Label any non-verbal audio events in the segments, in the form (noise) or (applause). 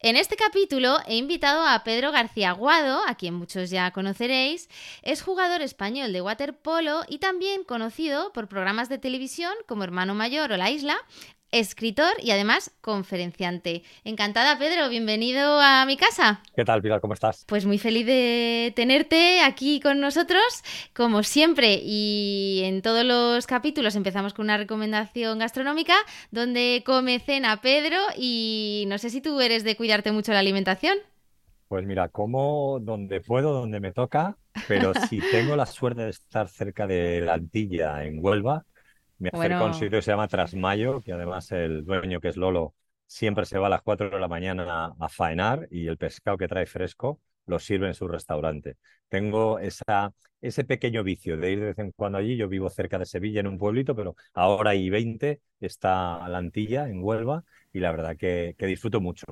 En este capítulo he invitado a Pedro García Guado, a quien muchos ya conoceréis. Es jugador español de waterpolo y también conocido por programas de televisión como Hermano Mayor o La Isla, escritor y además conferenciante. Encantada, Pedro, bienvenido a mi casa. ¿Qué tal, Pilar? ¿Cómo estás? Pues muy feliz de tenerte aquí con nosotros, como siempre, y en todos los capítulos empezamos con una recomendación gastronómica donde come cena Pedro y no sé si tú eres de cuidarte mucho la alimentación. Pues mira, como donde puedo, donde me toca, pero si (laughs) tengo la suerte de estar cerca de la Antilla, en Huelva, me acerco a un sitio que se llama Trasmayo, que además el dueño, que es Lolo, siempre se va a las 4 de la mañana a faenar y el pescado que trae fresco lo sirve en su restaurante. Tengo esa, ese pequeño vicio de ir de vez en cuando allí. Yo vivo cerca de Sevilla, en un pueblito, pero ahora y 20 está la Antilla, en Huelva, y la verdad que, que disfruto mucho.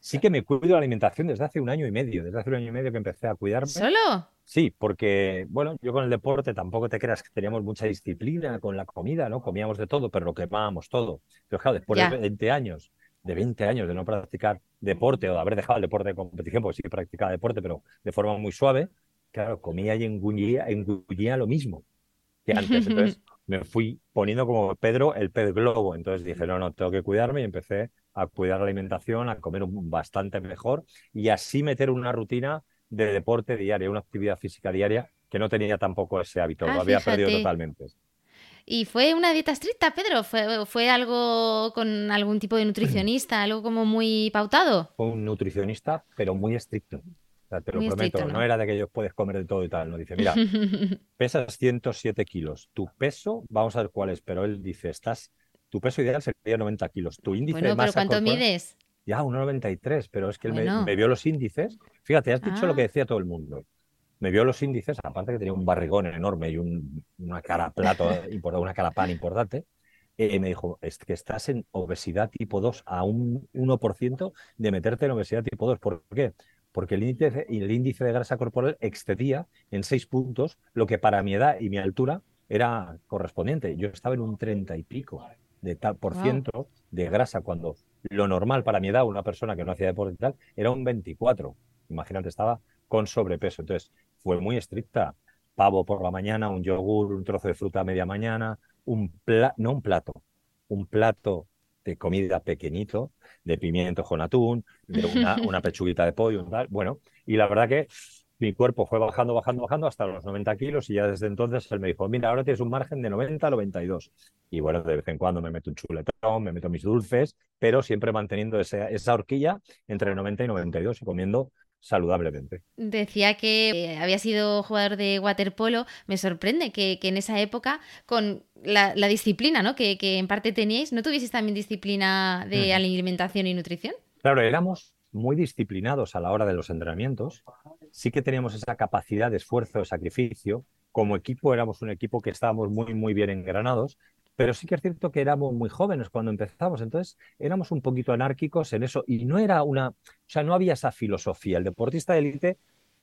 Sí que me cuido la alimentación desde hace un año y medio, desde hace un año y medio que empecé a cuidarme. ¿Solo? Sí, porque, bueno, yo con el deporte tampoco te creas que teníamos mucha disciplina con la comida, ¿no? Comíamos de todo, pero lo quemábamos todo. Pero claro, después de 20 años, de 20 años de no practicar deporte o de haber dejado el deporte de competición, porque sí que practicaba deporte, pero de forma muy suave, claro, comía y engullía, engullía lo mismo que antes. Entonces (laughs) me fui poniendo como Pedro el pez globo. Entonces dije, no, no, tengo que cuidarme y empecé a cuidar la alimentación, a comer bastante mejor y así meter una rutina de deporte diaria, una actividad física diaria que no tenía tampoco ese hábito, Ah, lo había fíjate. perdido totalmente. ¿Y fue una dieta estricta, Pedro? ¿Fue, fue algo con algún tipo de nutricionista, algo como muy pautado? Fue un nutricionista, pero muy estricto. O sea, te lo prometo, estricto, ¿no? ¿no? era de que ellos puedes comer de todo y tal. No dice, mira, (laughs) pesas 107 kilos. Tu peso, vamos a ver cuál es, pero él dice, estás, tu peso ideal sería 90 kilos. Tu índice Bueno, de pero masa ¿cuánto corporal- mides? Ya, 1,93, pero es que él me- vio los índices. Fíjate, has dicho Ah. lo que decía todo el mundo. Me vio los índices, aparte que tenía un barrigón enorme y un- una cara plato, (laughs) una cara pan importante. eh, me dijo, es que estás en obesidad tipo 2 a un 1% de meterte en obesidad tipo 2. ¿Por qué? Porque el índice, el índice de grasa corporal excedía en 6 puntos lo que para mi edad y mi altura era correspondiente. Yo estaba en un 30 y pico de tal por Guau. ciento de grasa cuando lo normal para mi edad, una persona que no hacía deporte y tal, era un 24. Imagínate, estaba con sobrepeso. Entonces, fue muy estricta. Pavo por la mañana, un yogur, un trozo de fruta a media mañana, un pla no un plato, un plato de comida pequeñito, de pimientos con atún, de una, una (laughs) pechuguita de pollo, tal. Bueno, y la verdad que mi cuerpo fue bajando, bajando, bajando hasta los 90 kilos y ya desde entonces él me dijo, mira, ahora tienes un margen de 90 a 92. Y bueno, de vez en cuando me meto un chuletón, me meto mis dulces, pero siempre manteniendo esa, esa horquilla entre 90 y 92 y comiendo saludablemente. Decía que eh, había sido jugador de waterpolo. Me sorprende que, que en esa época, con la, la disciplina ¿no? que, que en parte teníais, ¿no tuvieseis también disciplina de Mm. alimentación y nutrición? Claro, éramos muy disciplinados a la hora de los entrenamientos. Sí que teníamos esa capacidad de esfuerzo, de sacrificio. Como equipo éramos un equipo que estábamos muy, muy bien engranados, pero sí que es cierto que éramos muy jóvenes cuando empezamos, entonces éramos un poquito anárquicos en eso y no era una, o sea, no había esa filosofía. El deportista de élite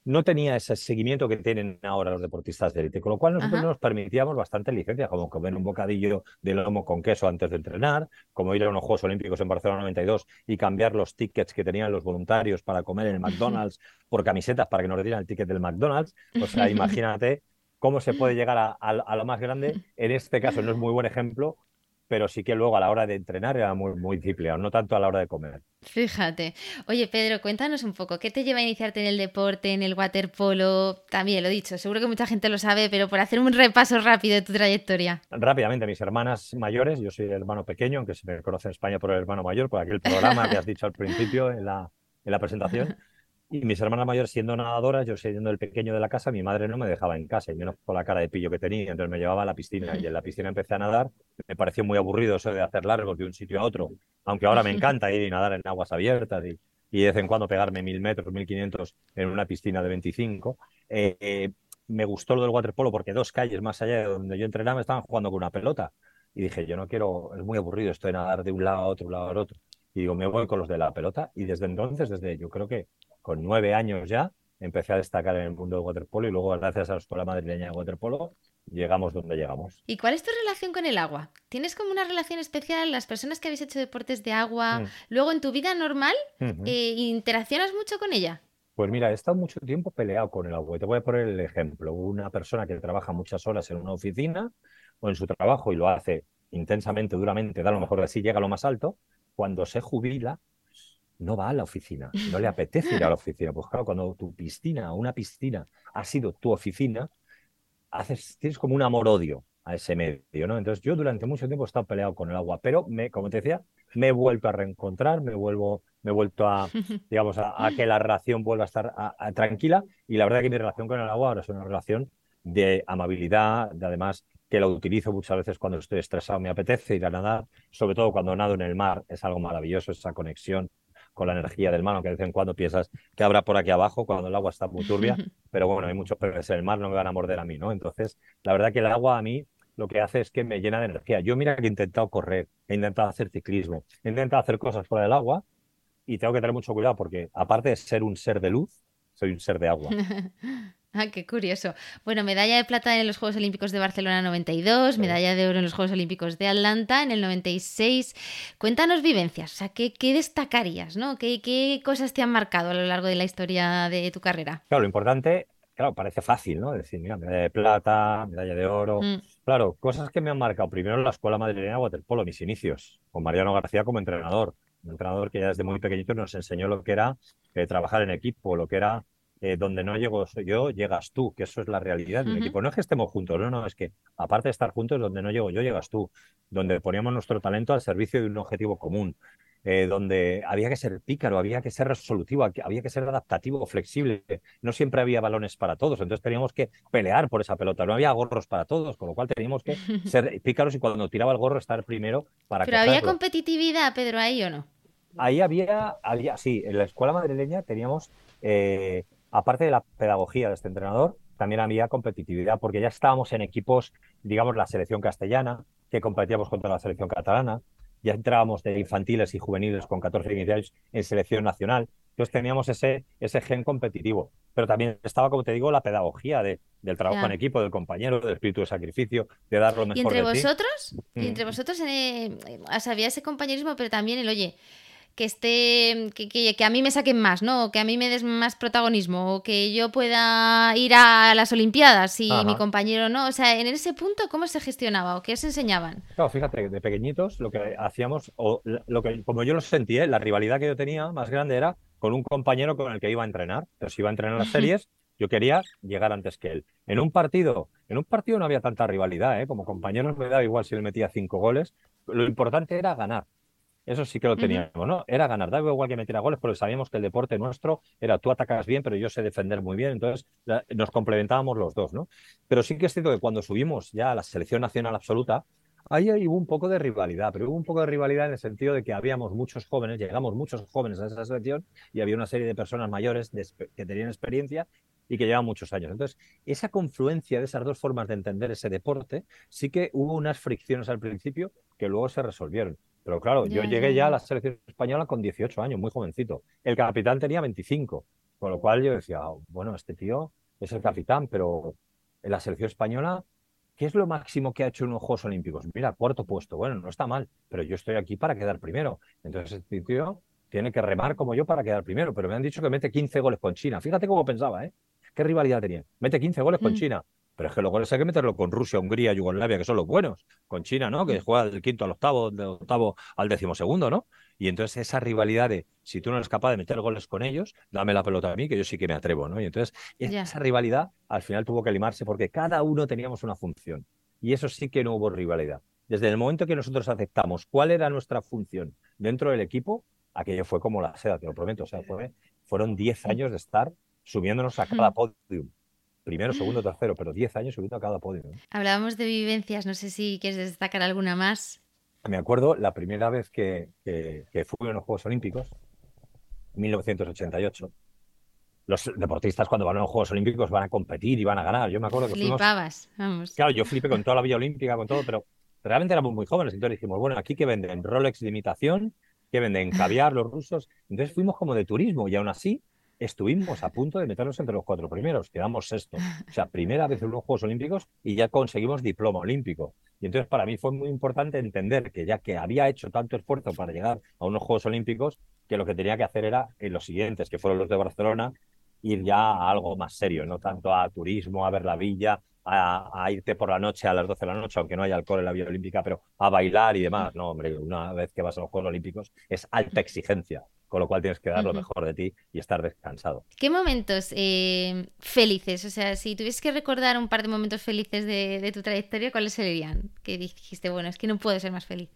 no tenía ese seguimiento que tienen ahora los deportistas de élite, con lo cual nosotros nos permitíamos bastante licencia, como comer un bocadillo de lomo con queso antes de entrenar, como ir a unos Juegos Olímpicos en Barcelona 92 y cambiar los tickets que tenían los voluntarios para comer en el McDonald's por camisetas para que nos dieran el ticket del McDonald's. O sea, (laughs) imagínate cómo se puede (laughs) llegar a, a, lo más grande. En este caso no es muy buen ejemplo, pero sí que luego a la hora de entrenar era muy, muy disciplinado, no tanto a la hora de comer. Fíjate. Oye, Pedro, cuéntanos un poco, ¿qué te lleva a iniciarte en el deporte, en el waterpolo? También lo he dicho, seguro que mucha gente lo sabe, pero por hacer un repaso rápido de tu trayectoria. Rápidamente, mis hermanas mayores, yo soy el hermano pequeño, aunque se me conoce en España por el hermano mayor, por aquel programa que has dicho al principio en la, en la presentación. Y mis hermanas mayores siendo nadadoras, yo siendo el pequeño de la casa, mi madre no me dejaba en casa, y menos por la cara de pillo que tenía, entonces me llevaba a la piscina y en la piscina empecé a nadar. Me pareció muy aburrido eso de hacer largos de un sitio a otro, aunque ahora me encanta ir y nadar en aguas abiertas y, y de vez en cuando pegarme mil metros, mil quinientos en una piscina de 25. Eh, eh, me gustó lo del waterpolo porque dos calles más allá de donde yo entrenaba estaban jugando con una pelota. Y dije, yo no quiero, es muy aburrido esto de nadar de un lado a otro, un lado a otro. Y digo, me voy con los de la pelota. Y desde entonces, desde yo creo que con nueve años ya, empecé a destacar en el mundo del waterpolo y luego, gracias a la Escuela Madrileña de Waterpolo, llegamos donde llegamos. ¿Y cuál es tu relación con el agua? ¿Tienes como una relación especial? Las personas que habéis hecho deportes de agua, mm. luego en tu vida normal, eh, ¿interaccionas mucho con ella? Pues mira, he estado mucho tiempo peleado con el agua. Y te voy a poner el ejemplo. Una persona que trabaja muchas horas en una oficina o en su trabajo y lo hace intensamente, duramente, da lo mejor así, llega a lo más alto, cuando se jubila, no va a la oficina, no le apetece ir a la (laughs) oficina. Pues claro, cuando tu piscina, una piscina, ha sido tu oficina, haces, tienes como un amor-odio a ese medio, ¿no? Entonces yo durante mucho tiempo he estado peleado con el agua, pero me, como te decía, me he vuelto a reencontrar, me vuelvo, me he vuelto a, (laughs) digamos, a, que la relación vuelva a estar tranquila y la verdad que mi relación con el agua ahora es una relación de amabilidad, de además que lo utilizo muchas veces cuando estoy estresado, me apetece ir a nadar, sobre todo cuando nado en el mar, es algo maravilloso esa conexión con la energía del mar, aunque de vez en cuando piensas que habrá por aquí abajo cuando el agua está muy turbia, pero bueno, hay muchos peces en el mar, no me van a morder a mí, ¿no? Entonces, la verdad que el agua a mí lo que hace es que me llena de energía. Yo mira que he intentado correr, he intentado hacer ciclismo, he intentado hacer cosas fuera del agua y tengo que tener mucho cuidado porque aparte de ser un ser de luz, soy un ser de agua. (laughs) Ah, qué curioso. Bueno, medalla de plata en los Juegos Olímpicos de Barcelona 92, medalla de oro en los Juegos Olímpicos de Atlanta en el 96. Cuéntanos vivencias, o sea, ¿qué, destacarías, no? ¿Qué, ¿Qué, cosas te han marcado a lo largo de la historia de tu carrera? Claro, lo importante, claro, parece fácil, ¿no? Decir, mira, medalla de plata, medalla de oro. Mm. Claro, cosas que me han marcado. Primero en la Escuela Madrileña de Waterpolo, mis inicios, con Mariano García como entrenador. Un entrenador que ya desde muy pequeñito nos enseñó lo que era eh, trabajar en equipo, lo que era eh, donde no llego yo, llegas tú, que eso es la realidad del equipo. No es que estemos juntos, no, no, es que aparte de estar juntos, donde no llego yo, llegas tú, donde poníamos nuestro talento al servicio de un objetivo común, eh, donde había que ser pícaro, había que ser resolutivo, había que ser adaptativo, flexible. No siempre había balones para todos, entonces teníamos que pelear por esa pelota. No había gorros para todos, con lo cual teníamos que (laughs) ser pícaros y cuando tiraba el gorro estar primero para. Pero había competitividad, Pedro, ahí o no? Ahí había, había, sí, en la escuela madrileña teníamos eh, aparte de la pedagogía de este entrenador, también había competitividad, porque ya estábamos en equipos, digamos, la selección castellana, que competíamos contra la selección catalana, ya entrábamos de infantiles y juveniles con 14 iniciales en selección nacional. Entonces teníamos ese, ese gen competitivo, pero también estaba, como te digo, la pedagogía de, del trabajo en equipo, del compañero, del espíritu de sacrificio, de dar lo mejor ¿Y entre de vosotros? ¿Y entre mm. vosotros eh, había ese compañerismo, pero también el, oye, que esté, que, que, a mí me saquen más, ¿no? Que a mí me des más protagonismo, o que yo pueda ir a las Olimpiadas y mi compañero no. O sea, en ese punto, ¿cómo se gestionaba o qué os enseñaban? Claro, fíjate, de pequeñitos lo que hacíamos, o lo que, como yo lo sentí, ¿eh? la rivalidad que yo tenía más grande era con un compañero con el que iba a entrenar. Pero si iba a entrenar las series, yo quería llegar antes que él. En un partido, en un partido no había tanta rivalidad, ¿eh? Como compañeros me daba igual si él metía cinco goles. Lo importante era ganar. Eso sí que lo teníamos, ¿no? Era ganar. Daba igual que metiera goles, porque sabíamos que el deporte nuestro era tú atacas bien, pero yo sé defender muy bien. Entonces nos complementábamos los dos, ¿no? Pero sí que es cierto que cuando subimos ya a la selección nacional absoluta, ahí hubo un poco de rivalidad, pero hubo un poco de rivalidad en el sentido de que habíamos muchos jóvenes, llegamos muchos jóvenes a esa selección y había una serie de personas mayores que tenían experiencia y que llevan muchos años. Entonces, esa confluencia de esas dos formas de entender ese deporte, sí que hubo unas fricciones al principio que luego se resolvieron. Pero claro, yo llegué ya, a la selección española con 18 años, muy jovencito. El capitán tenía 25. Con lo cual yo decía, bueno, este tío es el capitán, pero en la selección española, ¿qué es lo máximo que ha hecho en los Juegos Olímpicos? Mira, cuarto puesto. Bueno, no está mal, pero yo estoy aquí para quedar primero. Entonces este tío tiene que remar como yo para quedar primero, pero me han dicho que mete 15 goles con China. Fíjate cómo pensaba, ¿eh? ¿Qué rivalidad tenía? Mete 15 goles con mm. China. Pero es que los goles hay que meterlo con Rusia, Hungría, Yugoslavia, que son los buenos. Con China, ¿no? Que mm. juega del quinto al octavo, del octavo al décimo segundo, ¿no? Y entonces esa rivalidad de si tú no eres capaz de meter goles con ellos, dame la pelota a mí, que yo sí que me atrevo, ¿no? Y entonces esa rivalidad al final tuvo que limarse porque cada uno teníamos una función. Y eso sí que no hubo rivalidad. Desde el momento que nosotros aceptamos cuál era nuestra función dentro del equipo, aquello fue como la seda, te lo prometo. O sea, fueron 10 años de estar subiéndonos a cada podium. Primero, segundo, tercero, pero 10 años subiendo a cada podium. Hablábamos de vivencias, no sé si quieres destacar alguna más. Me acuerdo la primera vez que, que, fui a los Juegos Olímpicos, 1988 los deportistas cuando van a los Juegos Olímpicos van a competir y van a ganar. Yo me acuerdo que Flipabas, vamos. Claro, yo flipé con toda la Vía Olímpica, con todo, pero realmente éramos muy jóvenes. Entonces dijimos, bueno, aquí que venden Rolex de imitación, que venden caviar los rusos. Entonces fuimos como de turismo y aún así estuvimos a punto de meternos entre los cuatro primeros, quedamos sexto. O sea, primera vez en los Juegos Olímpicos y ya conseguimos diploma olímpico. Y entonces para mí fue muy importante entender que ya que había hecho tanto esfuerzo para llegar a unos Juegos Olímpicos, que lo que tenía que hacer era en los siguientes, que fueron los de Barcelona, ir ya a algo más serio, no tanto a turismo, a ver la villa, a, irte por la noche a las 12 de la noche, aunque no haya alcohol en la Villa Olímpica, pero a bailar y demás. No, hombre, una vez que vas a los Juegos Olímpicos es alta exigencia, con lo cual tienes que dar lo mejor de ti y estar descansado. ¿Qué momentos eh, felices? O sea, si tuvieses que recordar un par de momentos felices de, de tu trayectoria, ¿cuáles serían? Que dijiste, bueno, es que no puedo ser más feliz.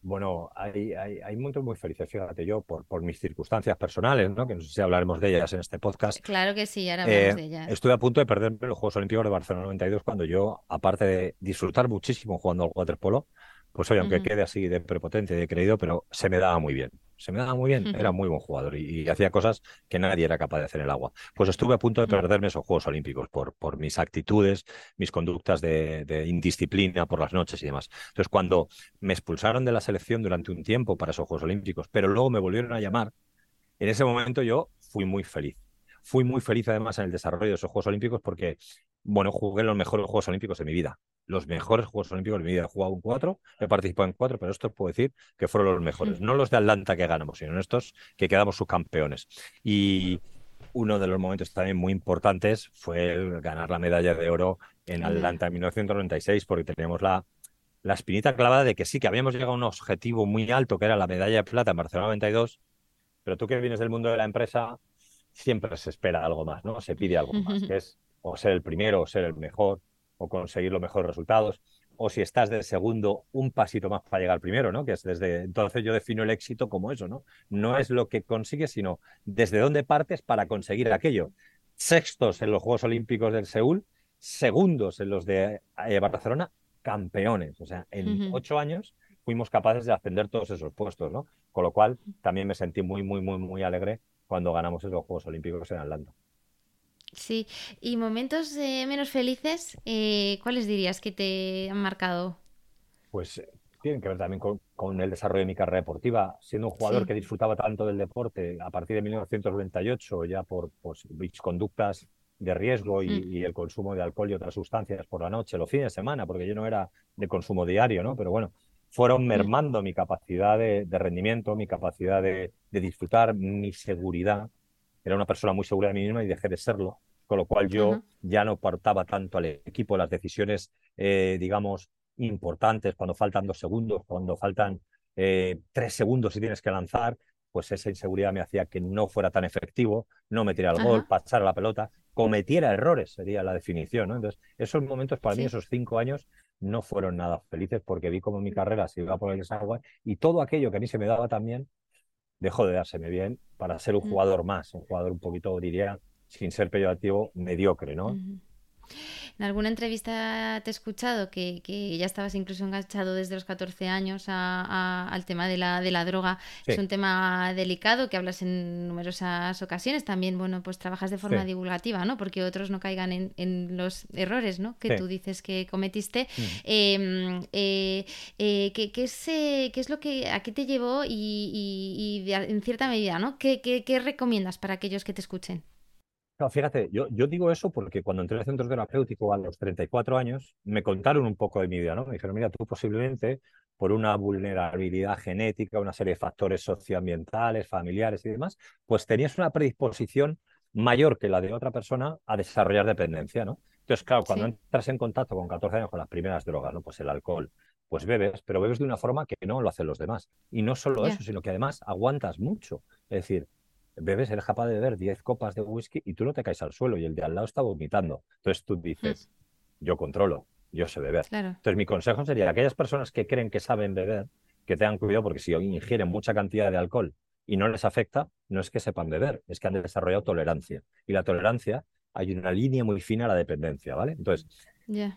Bueno, hay, hay, hay, momentos muy felices, fíjate yo, por, por mis circunstancias personales, ¿no? que no sé si hablaremos de ellas en este podcast. Claro que sí, ahora hablamos de ellas. Estuve a punto de perderme los Juegos Olímpicos de Barcelona 92 cuando yo, aparte de disfrutar muchísimo jugando al waterpolo, pues oye, aunque quede así de prepotente y de creído, pero se me daba muy bien. Se me daba muy bien, era muy buen jugador y, hacía cosas que nadie era capaz de hacer en el agua. Pues estuve a punto de perderme esos Juegos Olímpicos por, por mis actitudes, mis conductas de, indisciplina por las noches y demás. Entonces, cuando me expulsaron de la selección durante un tiempo para esos Juegos Olímpicos, pero luego me volvieron a llamar, en ese momento yo fui muy feliz. Fui muy feliz además en el desarrollo de esos Juegos Olímpicos porque, bueno, jugué los mejores Juegos Olímpicos de mi vida los mejores Juegos Olímpicos de mi vida. He jugado un cuatro, he participado en cuatro, pero esto puedo decir que fueron los mejores. No los de Atlanta que ganamos, sino estos que quedamos subcampeones. Y uno de los momentos también muy importantes fue el ganar la medalla de oro en Atlanta en 1996, porque teníamos la, la espinita clavada de que sí, que habíamos llegado a un objetivo muy alto, que era la medalla de plata en Barcelona 92, pero tú que vienes del mundo de la empresa, siempre se espera algo más, ¿no? Se pide algo más, que es o ser el primero o ser el mejor o conseguir los mejores resultados, o si estás del segundo, un pasito más para llegar al primero, ¿no? Que es desde entonces yo defino el éxito como eso, ¿no? No es lo que consigues, sino desde dónde partes para conseguir aquello. Sextos en los Juegos Olímpicos del Seúl, segundos en los de eh, Barcelona, campeones. O sea, en ocho años fuimos capaces de ascender todos esos puestos, ¿no? Con lo cual también me sentí muy, muy, muy, muy alegre cuando ganamos esos Juegos Olímpicos en Atlanta. Sí, y momentos eh, menos felices, eh, ¿cuáles dirías que te han marcado? Pues eh, tienen que ver también con, el desarrollo de mi carrera deportiva. Siendo un jugador que disfrutaba tanto del deporte a partir de 1998, ya por pues, conductas de riesgo mm. y, el consumo de alcohol y otras sustancias por la noche, los fines de semana, porque yo no era de consumo diario, ¿no? Pero bueno, fueron mm. mermando mi capacidad de, rendimiento, mi capacidad de, de disfrutar, mi seguridad era una persona muy segura de mí misma y dejé de serlo, con lo cual yo ya no portaba tanto al equipo las decisiones, eh, digamos, importantes, cuando faltan dos segundos, cuando faltan eh, tres segundos y tienes que lanzar, pues esa inseguridad me hacía que no fuera tan efectivo, no metiera el gol, pasara la pelota, cometiera errores, sería la definición. ¿no? Entonces, esos momentos para mí, esos cinco años, no fueron nada felices porque vi cómo mi carrera se iba por el desagüe y todo aquello que a mí se me daba también, dejó de dárseme bien para ser un jugador más, un jugador un poquito, diría, sin ser peyorativo, mediocre, ¿no? En alguna entrevista te he escuchado que, ya estabas incluso enganchado desde los 14 años al tema de la, de la droga. Es un tema delicado que hablas en numerosas ocasiones. También, bueno, pues trabajas de forma divulgativa, ¿no? Porque otros no caigan en, los errores, ¿no? Que tú dices que cometiste. Mm. Em, eh, eh, ¿qué, es, eh, ¿qué, es, lo que, a qué te llevó y, en cierta medida, ¿no? ¿Qué, qué recomiendas para aquellos que te escuchen? No, fíjate, yo, yo digo eso porque cuando entré al centro terapéutico a los 34 años, me contaron un poco de mi vida, ¿no? Me dijeron, mira, tú posiblemente por una vulnerabilidad genética, una serie de factores socioambientales, familiares y demás, pues tenías una predisposición mayor que la de otra persona a desarrollar dependencia, ¿no? Entonces, claro, cuando entras en contacto con 14 años con las primeras drogas, ¿no? Pues el alcohol, pues bebes, pero bebes de una forma que no lo hacen los demás. Y no solo eso, sino que además aguantas mucho. Es decir, bebes, eres capaz de beber 10 copas de whisky y tú no te caes al suelo y el de al lado está vomitando. Entonces tú dices, mm. yo controlo, yo sé beber. Entonces mi consejo sería, aquellas personas que creen que saben beber, que tengan cuidado porque si ingieren mucha cantidad de alcohol y no les afecta, no es que sepan beber, es que han desarrollado tolerancia. Y la tolerancia, hay una línea muy fina a la dependencia, ¿vale? Entonces,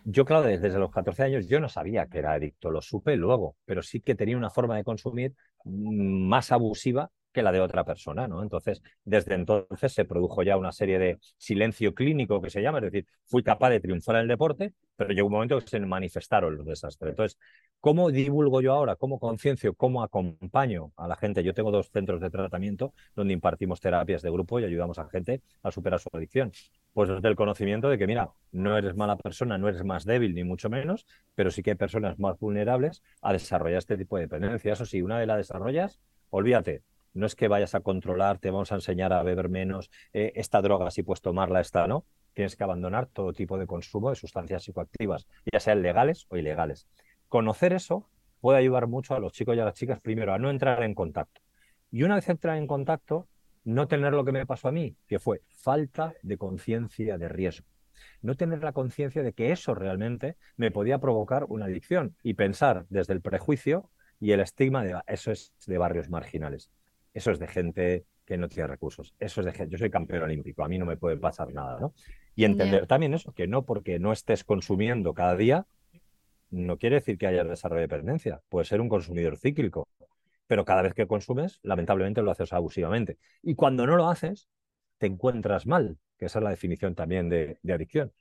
yo claro, desde, desde los 14 años yo no sabía que era adicto, lo supe luego, pero sí que tenía una forma de consumir mm, más abusiva que la de otra persona, ¿no? Entonces, desde entonces se produjo ya una serie de silencio clínico que se llama, es decir, fui capaz de triunfar en el deporte, pero llegó un momento que se manifestaron los desastres. Entonces, ¿cómo divulgo yo ahora? ¿Cómo conciencio? ¿Cómo acompaño a la gente? Yo tengo dos centros de tratamiento donde impartimos terapias de grupo y ayudamos a gente a superar su adicción. Pues desde el conocimiento de que, mira, no eres mala persona, no eres más débil, ni mucho menos, pero sí que hay personas más vulnerables a desarrollar este tipo de dependencia. Eso sí, una vez la desarrollas, olvídate, no es que vayas a controlar, te vamos a enseñar a beber menos, eh, esta droga si puedes tomarla, esta no. Tienes que abandonar todo tipo de consumo de sustancias psicoactivas, ya sean legales o ilegales. Conocer eso puede ayudar mucho a los chicos y a las chicas, primero, a no entrar en contacto. Y una vez entrar en contacto, no tener lo que me pasó a mí, que fue falta de conciencia de riesgo. No tener la conciencia de que eso realmente me podía provocar una adicción y pensar desde el prejuicio y el estigma de eso es de barrios marginales. Eso es de gente que no tiene recursos. Eso es de gente. Yo soy campeón olímpico, a mí no me puede pasar nada, ¿no? Y entender también eso, que no porque no estés consumiendo cada día, no quiere decir que haya desarrollo de dependencia. Puede ser un consumidor cíclico, pero cada vez que consumes, lamentablemente lo haces abusivamente. Y cuando no lo haces, te encuentras mal, que esa es la definición también de, de adicción.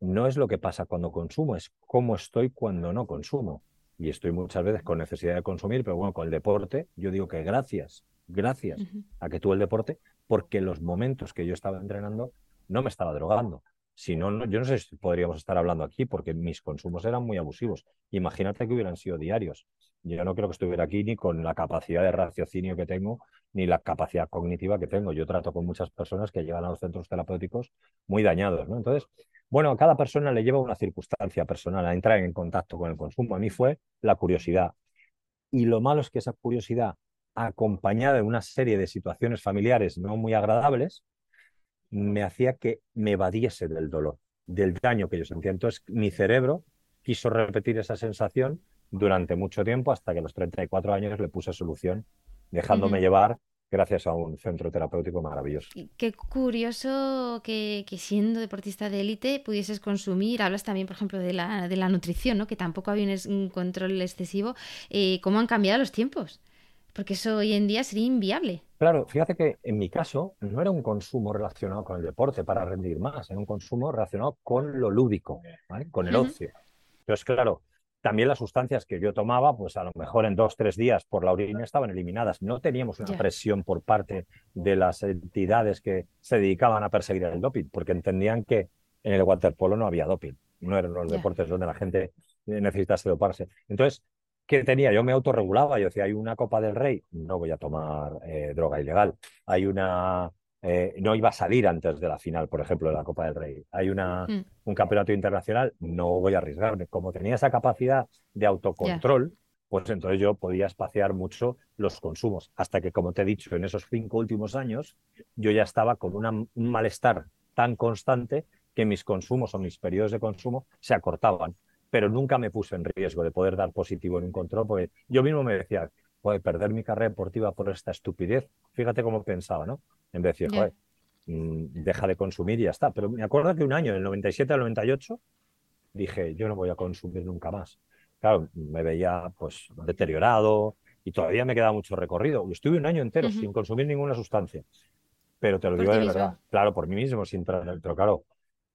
No es lo que pasa cuando consumo, es cómo estoy cuando no consumo. Y estoy muchas veces con necesidad de consumir, pero bueno, con el deporte, yo digo que gracias gracias a que tuve el deporte, porque los momentos que yo estaba entrenando no me estaba drogando. Si no, yo no sé si podríamos estar hablando aquí, porque mis consumos eran muy abusivos. Imagínate que hubieran sido diarios. Yo no creo que estuviera aquí ni con la capacidad de raciocinio que tengo, ni la capacidad cognitiva que tengo. Yo trato con muchas personas que llegan a los centros terapéuticos muy dañados. ¿no? Entonces, bueno, a cada persona le lleva una circunstancia personal a entrar en contacto con el consumo. A mí fue la curiosidad. Y lo malo es que esa curiosidad acompañada de una serie de situaciones familiares no muy agradables, me hacía que me evadiese del dolor, del daño que yo sentía. Entonces mi cerebro quiso repetir esa sensación durante mucho tiempo hasta que a los 34 años le puse solución, dejándome llevar gracias a un centro terapéutico maravilloso. Qué curioso que, siendo deportista de élite pudieses consumir, hablas también, por ejemplo, de la, de la nutrición, ¿no? que tampoco había un control excesivo, eh, ¿cómo han cambiado los tiempos? Porque eso hoy en día sería inviable. Claro, fíjate que en mi caso no era un consumo relacionado con el deporte para rendir más, era un consumo relacionado con lo lúdico, con el ocio. Entonces, claro, también las sustancias que yo tomaba, pues a lo mejor en dos, tres días por la orina estaban eliminadas. No teníamos una presión por parte de las entidades que se dedicaban a perseguir el doping, porque entendían que en el waterpolo no había doping. No eran los deportes donde la gente necesitase doparse. Entonces, ¿Qué tenía? Yo me autorregulaba. Yo decía, hay una Copa del Rey, no voy a tomar eh, droga ilegal. Hay una. Eh, no iba a salir antes de la final, por ejemplo, de la Copa del Rey. Hay una, mm. un campeonato internacional, no voy a arriesgarme. Como tenía esa capacidad de autocontrol, pues entonces yo podía espaciar mucho los consumos. Hasta que, como te he dicho, en esos cinco últimos años, yo ya estaba con un malestar tan constante que mis consumos o mis periodos de consumo se acortaban pero nunca me puse en riesgo de poder dar positivo en un control, porque yo mismo me decía, puede perder mi carrera deportiva por esta estupidez. Fíjate cómo pensaba, ¿no? En vez de decir, joder, mm, deja de consumir y ya está. Pero me acuerdo que un año, en el 97 al 98, dije, yo no voy a consumir nunca más. Claro, me veía pues deteriorado y todavía me queda mucho recorrido. Estuve un año entero sin consumir ninguna sustancia. Pero te lo digo de verdad, claro, por mí mismo, sin pero claro,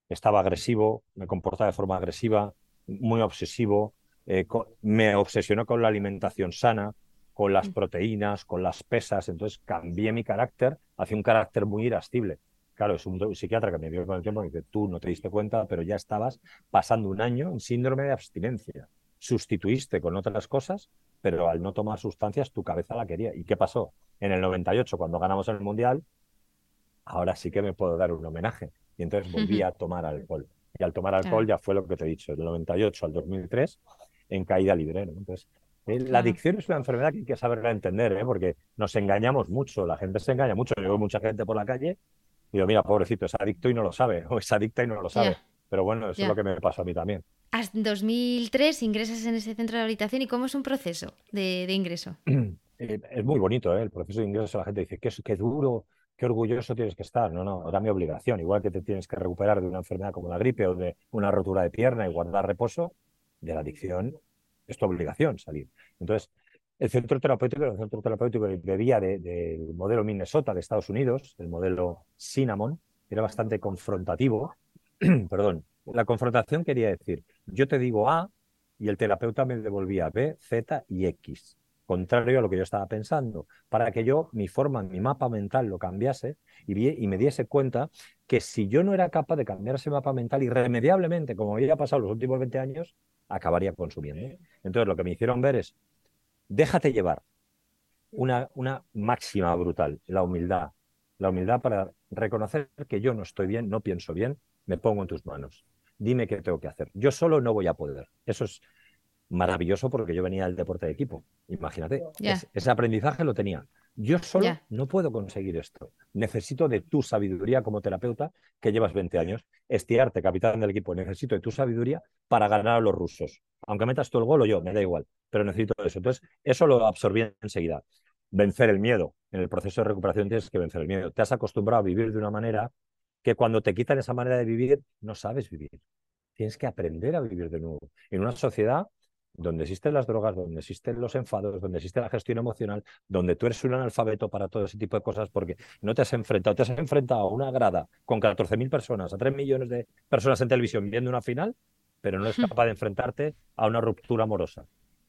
estaba agresivo, me comportaba de forma agresiva, muy obsesivo, eh, me obsesionó con la alimentación sana, con las mm. proteínas, con las pesas, entonces cambié mi carácter hacia un carácter muy irascible. Claro, es un psiquiatra que me vio con el tiempo y dice, tú no te diste cuenta, pero ya estabas pasando un año en síndrome de abstinencia. Sustituiste con otras cosas, pero al no tomar sustancias tu cabeza la quería. ¿Y qué pasó? En el 98, cuando ganamos el Mundial, ahora sí que me puedo dar un homenaje. Y entonces volví a tomar alcohol. Y al tomar alcohol ya fue lo que te he dicho, del 98 al 2003, en caída libre. Entonces, eh, la adicción es una enfermedad que hay que saberla entender, ¿eh? porque nos engañamos mucho, la gente se engaña mucho. Yo veo mucha gente por la calle y digo, mira, pobrecito, es adicto y no lo sabe, (laughs) o es adicta y no lo sabe. Pero bueno, eso es lo que me pasa a mí también. En 2003 ingresas en ese centro de rehabilitación y ¿cómo es un proceso de, ingreso? (clears throat) Eh, es muy bonito, ¿eh? el proceso de ingreso. La gente dice, qué, qué duro, qué orgulloso tienes que estar. No, no, era mi obligación. Igual que te tienes que recuperar de una enfermedad como la gripe o de una rotura de pierna y guardar reposo, de la adicción es tu obligación salir. Entonces, el centro terapéutico, el centro terapéutico bebía del modelo Minnesota de Estados Unidos, el modelo Cinnamon, era bastante confrontativo. (clears throat) Perdón, la confrontación quería decir, yo te digo A y el terapeuta me devolvía B, Z y X, contrario a lo que yo estaba pensando, para que yo, mi forma, mi mapa mental lo cambiase y, y me diese cuenta que si yo no era capaz de cambiar ese mapa mental irremediablemente, como había pasado los últimos 20 años, acabaría consumiendo. Entonces lo que me hicieron ver es, déjate llevar. Una, una máxima brutal, la humildad. La humildad para reconocer que yo no estoy bien, no pienso bien, me pongo en tus manos. Dime qué tengo que hacer. Yo solo no voy a poder. Eso es maravilloso porque yo venía del deporte de equipo. Imagínate, ese aprendizaje lo tenía. Yo solo no puedo conseguir esto. Necesito de tu sabiduría como terapeuta, que llevas 20 años, estirarte, capitán del equipo. Necesito de tu sabiduría para ganar a los rusos. Aunque metas tú el gol o yo, me da igual, pero necesito eso. Entonces, eso lo absorbí enseguida. Vencer el miedo. En el proceso de recuperación tienes que vencer el miedo. Te has acostumbrado a vivir de una manera que cuando te quitan esa manera de vivir, no sabes vivir. Tienes que aprender a vivir de nuevo. En una sociedad donde existen las drogas, donde existen los enfados, donde existe la gestión emocional, donde tú eres un analfabeto para todo ese tipo de cosas porque no te has enfrentado, te has enfrentado a una grada con 14.000 personas, a 3 millones de personas en televisión viendo una final, pero no eres hmm. capaz de enfrentarte a una ruptura amorosa,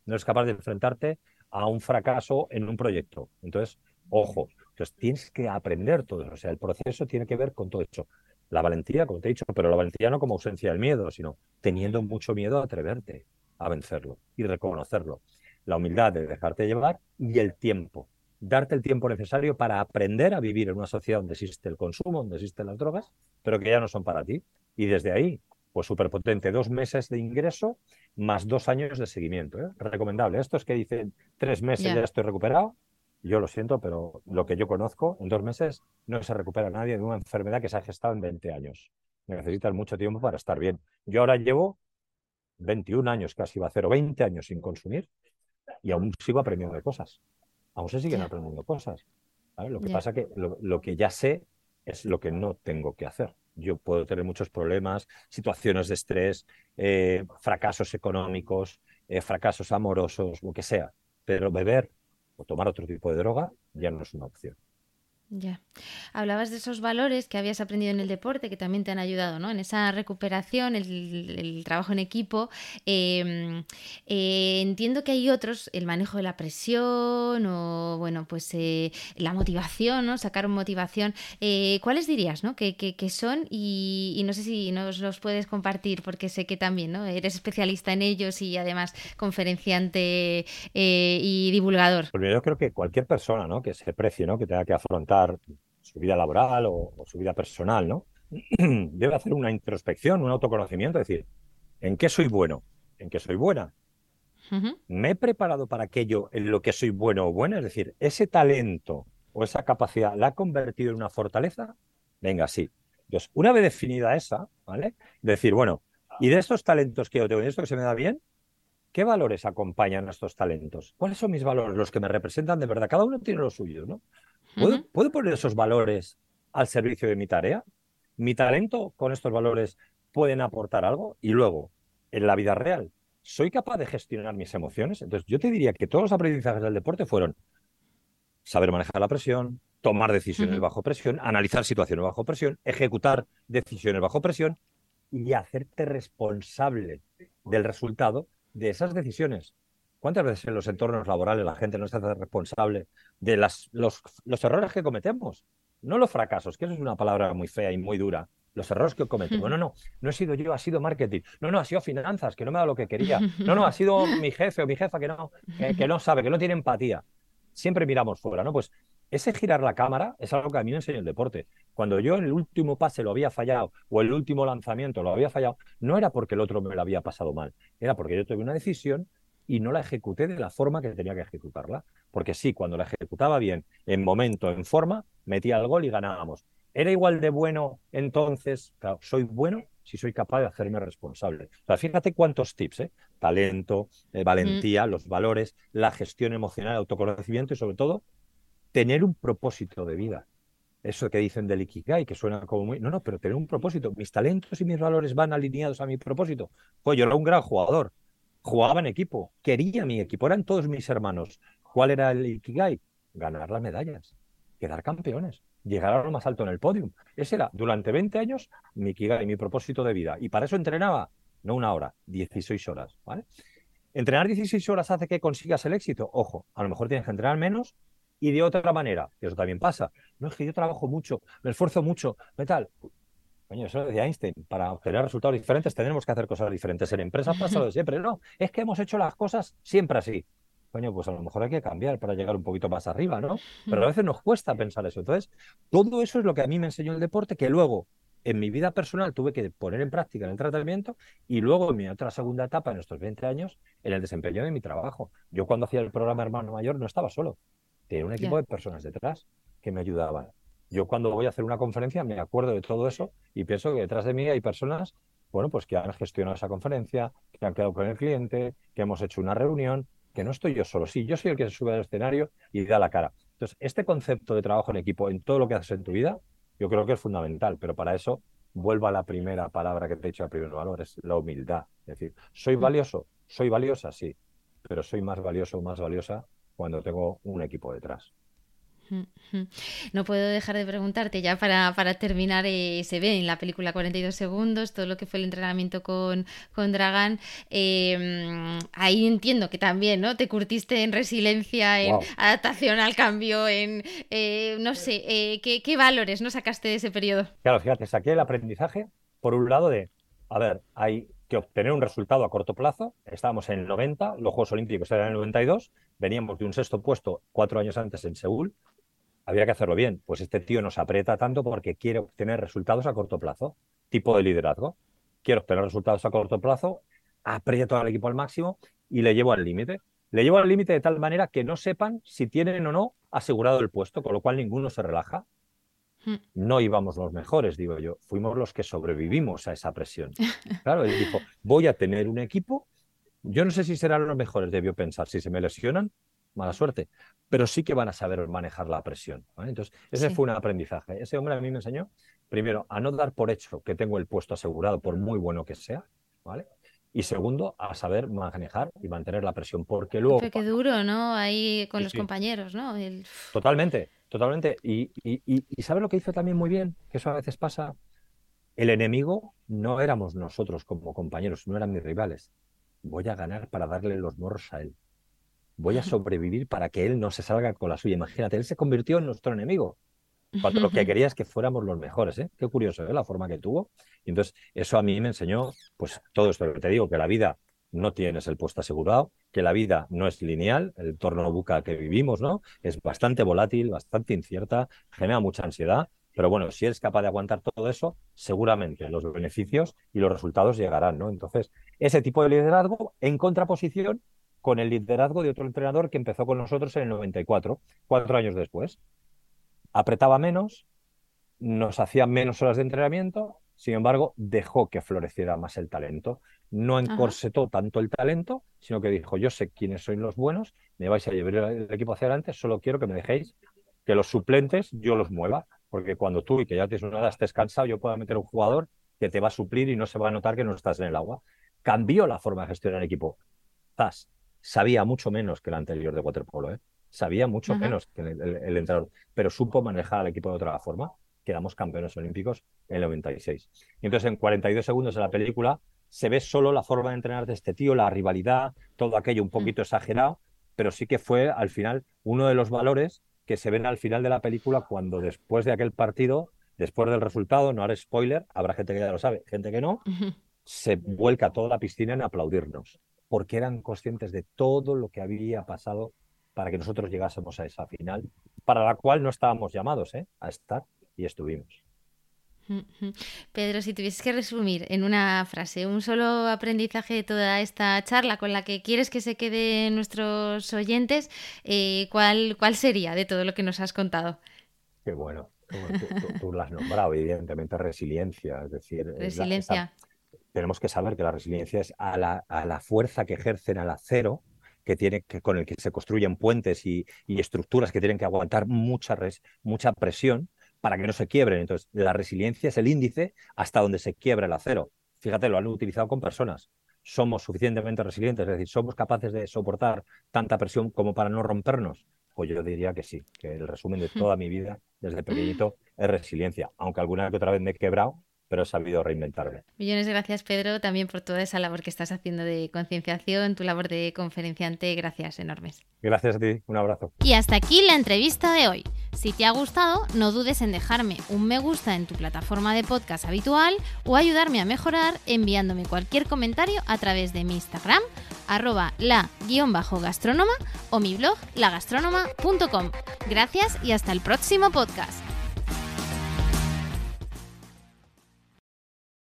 no eres capaz de enfrentarte a un fracaso en un proyecto. Entonces, ojo, entonces tienes que aprender todo eso, o sea, el proceso tiene que ver con todo eso. La valentía, como te he dicho, pero la valentía no como ausencia del miedo, sino teniendo mucho miedo a atreverte a vencerlo y reconocerlo. La humildad de dejarte llevar y el tiempo. Darte el tiempo necesario para aprender a vivir en una sociedad donde existe el consumo, donde existen las drogas, pero que ya no son para ti. Y desde ahí, pues súper potente, dos meses de ingreso más dos años de seguimiento. ¿eh? Recomendable. Estos que dicen tres meses ya estoy recuperado, yo lo siento, pero lo que yo conozco, en dos meses no se recupera nadie de una enfermedad que se ha gestado en 20 años. Necesitan mucho tiempo para estar bien. Yo ahora llevo 21 años casi va a hacer, o 20 años sin consumir, y aún sigo aprendiendo de cosas. Aún se siguen aprendiendo cosas. Lo que pasa que lo, que ya sé es lo que no tengo que hacer. Yo puedo tener muchos problemas, situaciones de estrés, eh, fracasos económicos, eh, fracasos amorosos, lo que sea, pero beber o tomar otro tipo de droga ya no es una opción. Ya. Hablabas de esos valores que habías aprendido en el deporte, que también te han ayudado, ¿no? En esa recuperación, el, trabajo en equipo. Em, eh, entiendo que hay otros, el manejo de la presión o, bueno, pues eh, la motivación, ¿no? Sacar motivación. Eh, ¿Cuáles dirías, ¿no? Que, son y, no sé si nos los puedes compartir, porque sé que también, ¿no? Eres especialista en ellos y además conferenciante y divulgador. Pues yo creo que cualquier persona, ¿no? Que se precie, ¿no? Que tenga que afrontar su vida laboral o, su vida personal, ¿no? (clears throat) Debe hacer una introspección, un autoconocimiento, es decir, ¿en qué soy bueno? ¿En qué soy buena? ¿Me he preparado para aquello en lo que soy bueno o buena? Es decir, ese talento o esa capacidad la ha convertido en una fortaleza. Venga, sí. Entonces, una vez definida esa, ¿vale? Decir, bueno, y de estos talentos que yo tengo, de esto que se me da bien, ¿qué valores acompañan a estos talentos? ¿Cuáles son mis valores, los que me representan de verdad? Cada uno tiene los suyos, ¿no? ¿Puedo, poner esos valores al servicio de mi tarea? ¿Mi talento con estos valores pueden aportar algo? Y luego, en la vida real, ¿soy capaz de gestionar mis emociones? Entonces, yo te diría que todos los aprendizajes del deporte fueron saber manejar la presión, tomar decisiones bajo presión, analizar situaciones bajo presión, ejecutar decisiones bajo presión y hacerte responsable del resultado de esas decisiones. ¿Cuántas veces en los entornos laborales la gente no se hace responsable de las, los, errores que cometemos? no los fracasos, que eso es una palabra muy fea y muy dura, los errores que cometo. No, no, no, no he sido yo, ha sido marketing. No, no, ha sido finanzas, que no me ha dado lo que quería. (laughs) No, no, ha sido mi jefe o mi jefa que no, que, no sabe, que no tiene empatía. Siempre miramos fuera, ¿no? Pues ese girar la cámara es algo que a mí me enseñó el deporte. Cuando yo en el último pase lo había fallado o el último lanzamiento lo había fallado, no era porque el otro me lo había pasado mal, era porque yo tuve una decisión y no la ejecuté de la forma que tenía que ejecutarla. Porque sí, cuando la ejecutaba bien, en momento, en forma, metía el gol y ganábamos. ¿Era igual de bueno entonces? Claro, soy bueno si soy capaz de hacerme responsable. O sea, fíjate cuántos tips, ¿eh? Talento, eh, valentía, los valores, la gestión emocional, autoconocimiento y sobre todo tener un propósito de vida. Eso que dicen del Ikigai, que suena como muy... No, no, pero tener un propósito. Mis talentos y mis valores van alineados a mi propósito. Pues yo era un gran jugador. Jugaba en equipo. Quería mi equipo. Eran todos mis hermanos. ¿Cuál era el Ikigai? Ganar las medallas. Quedar campeones llegar a lo más alto en el podium. Ese era, durante 20 años, mi y mi propósito de vida. Y para eso entrenaba, no una hora, 16 horas, ¿vale? ¿Entrenar 16 horas hace que consigas el éxito? Ojo, a lo mejor tienes que entrenar menos y de otra manera, que eso también pasa. No es que yo trabajo mucho, me esfuerzo mucho, ¿qué tal? Coño, eso decía Einstein, para obtener resultados diferentes tenemos que hacer cosas diferentes. En empresas pasa lo de siempre. No, es que hemos hecho las cosas siempre así coño, pues a lo mejor hay que cambiar para llegar un poquito más arriba, ¿no? Pero a veces nos cuesta pensar eso. Entonces, todo eso es lo que a mí me enseñó el deporte, que luego en mi vida personal tuve que poner en práctica en el tratamiento y luego en mi otra segunda etapa, en estos 20 años, en el desempeño de mi trabajo. Yo cuando hacía el programa Hermano Mayor no estaba solo, tenía un equipo de personas detrás que me ayudaban. Yo cuando voy a hacer una conferencia me acuerdo de todo eso y pienso que detrás de mí hay personas, bueno, pues que han gestionado esa conferencia, que han quedado con el cliente, que hemos hecho una reunión, que no estoy yo solo, sí, yo soy el que se sube al escenario y da la cara. Entonces, este concepto de trabajo en equipo en todo lo que haces en tu vida, yo creo que es fundamental, pero para eso vuelvo a la primera palabra que te he dicho al primer valor, es la humildad. Es decir, ¿soy valioso? ¿Soy valiosa? Sí, pero soy más valioso o más valiosa cuando tengo un equipo detrás. No puedo dejar de preguntarte ya para, para terminar, eh, se ve en la película 42 segundos todo lo que fue el entrenamiento con, con Dragan. Em, ahí entiendo que también ¿no? te curtiste en resiliencia, en adaptación al cambio, en, eh, no sé, eh, ¿qué, ¿qué, valores no sacaste de ese periodo? Claro, fíjate, saqué el aprendizaje, por un lado, de, a ver, hay que obtener un resultado a corto plazo. Estábamos en el 90, los Juegos Olímpicos eran en el 92, veníamos de un sexto puesto cuatro años antes en Seúl, había que hacerlo bien. Pues este tío nos aprieta tanto porque quiere obtener resultados a corto plazo. Tipo de liderazgo. Quiero obtener resultados a corto plazo, aprieto al equipo al máximo y le llevo al límite. Le llevo al límite de tal manera que no sepan si tienen o no asegurado el puesto, con lo cual ninguno se relaja. Hmm. No íbamos los mejores, digo yo, fuimos los que sobrevivimos a esa presión. (laughs) Claro, él dijo, voy a tener un equipo, yo no sé si serán los mejores, debió pensar, si se me lesionan, mala suerte, pero sí que van a saber manejar la presión. Entonces, ese fue un aprendizaje. Ese hombre a mí me enseñó, primero, a no dar por hecho que tengo el puesto asegurado, por muy bueno que sea, ¿vale? Y segundo, a saber manejar y mantener la presión, porque luego... Qué duro, ¿no? Ahí con los compañeros, ¿no? Totalmente, totalmente. Y, y, y, y ¿sabes lo que hizo también muy bien? Que eso a veces pasa. El enemigo no éramos nosotros como compañeros, no eran mis rivales. Voy a ganar para darle los morros a él voy a sobrevivir para que él no se salga con la suya. Imagínate, él se convirtió en nuestro enemigo. Cuando lo que quería es que fuéramos los mejores, ¿eh? Qué curioso, ¿eh? La forma que tuvo. Y entonces, eso a mí me enseñó, pues, todo esto que te digo, que la vida no tienes el puesto asegurado, que la vida no es lineal, el entorno buca que vivimos, ¿no? Es bastante volátil, bastante incierta, genera mucha ansiedad, pero bueno, si eres capaz de aguantar todo eso, seguramente los beneficios y los resultados llegarán, ¿no? Entonces, ese tipo de liderazgo en contraposición con el liderazgo de otro entrenador que empezó con nosotros en el 94, cuatro años después. Apretaba menos, nos hacía menos horas de entrenamiento, sin embargo, dejó que floreciera más el talento. No encorsetó tanto el talento, sino que dijo, yo sé quiénes sois los buenos, me vais a llevar el equipo hacia adelante, solo quiero que me dejéis que los suplentes yo los mueva, porque cuando tú y que ya tienes una edad estés cansado, yo pueda meter un jugador que te va a suplir y no se va a notar que no estás en el agua. Cambió la forma de gestionar el equipo. Zas, sabía mucho menos que el anterior de waterpolo, ¿eh? sabía mucho menos que el, entrenador, pero supo manejar al equipo de otra forma. Quedamos campeones olímpicos en el 96. Y entonces, en 42 segundos de la película, se ve solo la forma de entrenar de este tío, la rivalidad, todo aquello un mm. poquito exagerado, pero sí que fue al final uno de los valores que se ven al final de la película cuando después de aquel partido, después del resultado, no haré spoiler, habrá gente que ya lo sabe, gente que no, se vuelca toda la piscina en aplaudirnos, porque eran conscientes de todo lo que había pasado para que nosotros llegásemos a esa final, para la cual no estábamos llamados ¿eh? a estar y estuvimos. Pedro, si tuvieses que resumir en una frase un solo aprendizaje de toda esta charla con la que quieres que se queden nuestros oyentes, eh, ¿cuál, ¿cuál sería de todo lo que nos has contado? Qué bueno. Tú, lo has nombrado, evidentemente, resiliencia. Es decir, resiliencia. Tenemos que saber que la resiliencia es a la, a la fuerza que ejercen al acero que tiene que, con el que se construyen puentes y, y estructuras que tienen que aguantar mucha, mucha presión para que no se quiebren. Entonces, la resiliencia es el índice hasta donde se quiebra el acero. Fíjate, lo han utilizado con personas. Somos suficientemente resilientes, es decir, somos capaces de soportar tanta presión como para no rompernos. Pues yo diría que sí, que el resumen de toda mi vida desde pequeñito es resiliencia, aunque alguna que otra vez me he quebrado, pero he sabido reinventarme. Millones de gracias, Pedro, también por toda esa labor que estás haciendo de concienciación, tu labor de conferenciante. Gracias enormes. Gracias a ti, un abrazo. Y hasta aquí la entrevista de hoy. Si te ha gustado, no dudes en dejarme un me gusta en tu plataforma de podcast habitual o ayudarme a mejorar enviándome cualquier comentario a través de mi Instagram, arroba la-gastrónoma o mi blog lagastrónoma.com. Gracias y hasta el próximo podcast.